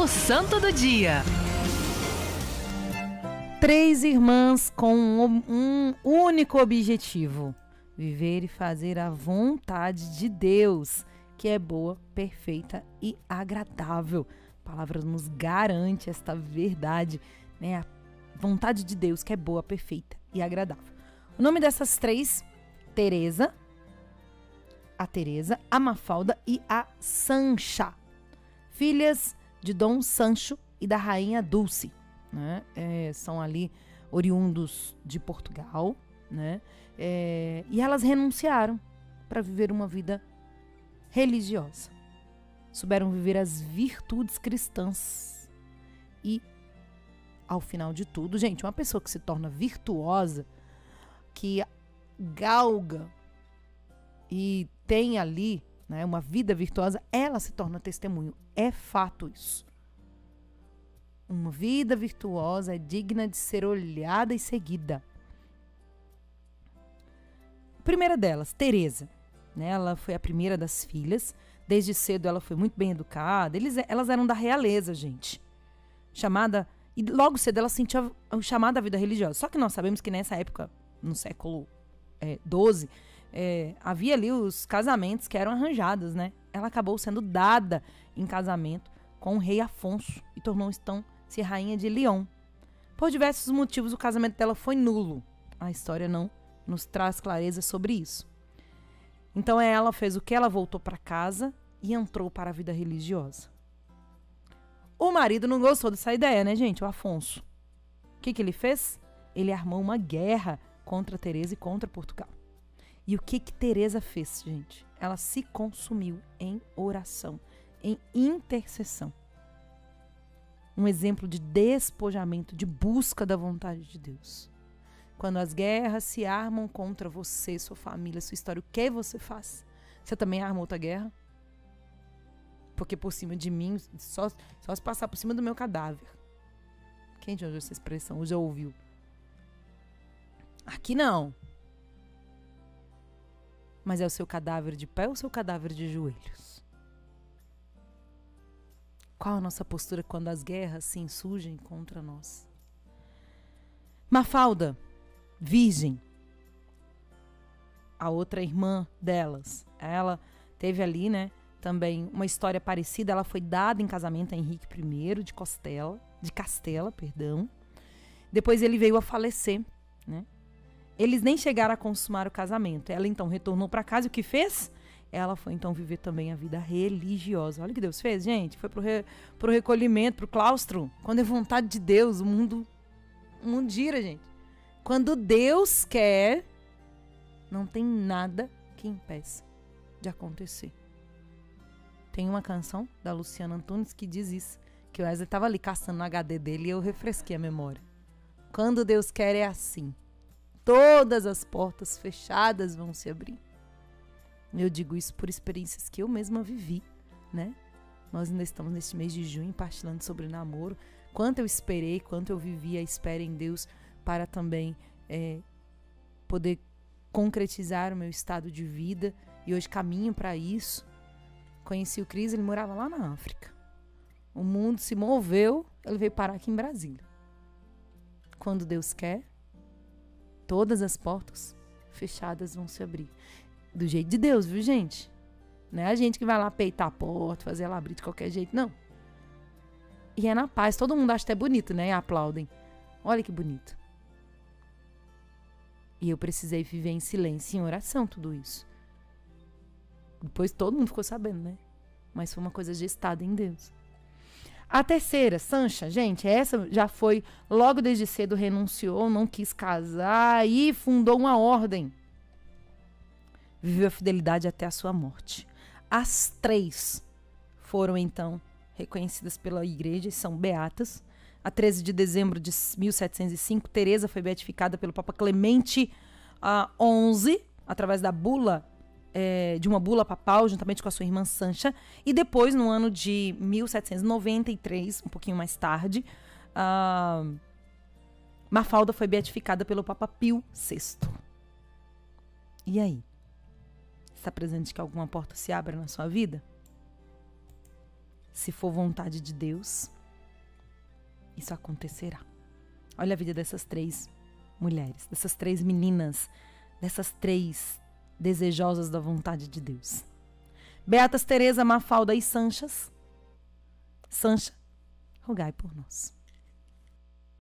O Santo do Dia. Três irmãs com um, único objetivo: viver e fazer a vontade de Deus, que é boa, perfeita e agradável. A palavra nos garante esta verdade, né? A vontade de Deus, que é boa, perfeita e agradável. O nome dessas três, Teresa, a Teresa, a Mafalda e a Sancha, filhas de Dom Sancho e da rainha Dulce, né? É, são ali oriundos de Portugal, né? É, e elas renunciaram para viver uma vida religiosa. Souberam viver as virtudes cristãs. E, ao final de tudo, gente, uma pessoa que se torna virtuosa, que galga e tem ali né, uma vida virtuosa, ela se torna testemunho. É fato isso. Uma vida virtuosa é digna de ser olhada e seguida. primeira delas, Teresa. Né, ela foi a primeira das filhas. Desde cedo ela foi muito bem educada. Eles, elas eram da realeza, gente. Chamada. E logo cedo ela sentia o chamado da vida religiosa. Só que nós sabemos que nessa época, no século XII, é, é, havia ali os casamentos que eram arranjados, né? Ela acabou sendo dada em casamento com o rei Afonso e tornou-se então se rainha de Lyon. Por diversos motivos, o casamento dela foi nulo. A história não nos traz clareza sobre isso. Então ela fez o que? Ela voltou para casa e entrou para a vida religiosa. O marido não gostou dessa ideia, né, gente? O Afonso. O que, que ele fez? Ele armou uma guerra contra Teresa e contra Portugal. E o que que Teresa fez, gente? Ela se consumiu em oração, em intercessão. Um exemplo de despojamento, de busca da vontade de Deus. Quando as guerras se armam contra você, sua família, sua história, o que você faz? Você também arma outra guerra? Porque por cima de mim, só, só se passar por cima do meu cadáver. Quem já ouviu essa expressão? Já ouviu? Aqui não. Mas é o seu cadáver de pé ou o seu cadáver de joelhos? Qual a nossa postura quando as guerras se insurgem contra nós? Mafalda, virgem, a outra irmã delas, ela teve ali, né, também uma história parecida. Ela foi dada em casamento a Henrique I de Costela, de Castela, perdão. Depois ele veio a falecer, né? Eles nem chegaram a consumar o casamento. Ela então retornou para casa e o que fez? Ela foi então viver também a vida religiosa. Olha o que Deus fez, gente. Foi pro, re, pro recolhimento, pro claustro. Quando é vontade de Deus, o mundo, o mundo gira, gente. Quando Deus quer, não tem nada que impeça de acontecer. Tem uma canção da Luciana Antunes que diz isso. Que o Wesley estava ali caçando no HD dele e eu refresquei a memória. Quando Deus quer é assim todas as portas fechadas vão se abrir. Eu digo isso por experiências que eu mesma vivi, né? Nós ainda estamos neste mês de junho partilhando sobre namoro. Quanto eu esperei, quanto eu vivi a espera em Deus para também é, poder concretizar o meu estado de vida e hoje caminho para isso. Conheci o Cris, ele morava lá na África. O mundo se moveu, ele veio parar aqui em Brasília. Quando Deus quer, todas as portas fechadas vão se abrir. Do jeito de Deus, viu, gente? Não é a gente que vai lá peitar a porta, fazer ela abrir de qualquer jeito, não. E é na paz. Todo mundo acha até bonito, né? E aplaudem. Olha que bonito. E eu precisei viver em silêncio, em oração, tudo isso. Depois todo mundo ficou sabendo, né? Mas foi uma coisa gestada em Deus. A terceira, Sancha, gente, essa já foi logo desde cedo renunciou, não quis casar e fundou uma ordem. Viveu a fidelidade até a sua morte. As três foram então reconhecidas pela igreja e são beatas. A 13 de dezembro de 1705, Teresa foi beatificada pelo Papa Clemente XI através da bula é, de uma bula papal, juntamente com a sua irmã Sancha. E depois, no ano de 1793, um pouquinho mais tarde, Mafalda foi beatificada pelo Papa Pio VI. E aí? Está presente que alguma porta se abra na sua vida? se for vontade de Deus, isso acontecerá. Olha a vida dessas três mulheres, dessas três meninas, dessas três desejosas da vontade de Deus. Beatas Teresa, Mafalda e Sanchas. Sancha, rogai por nós.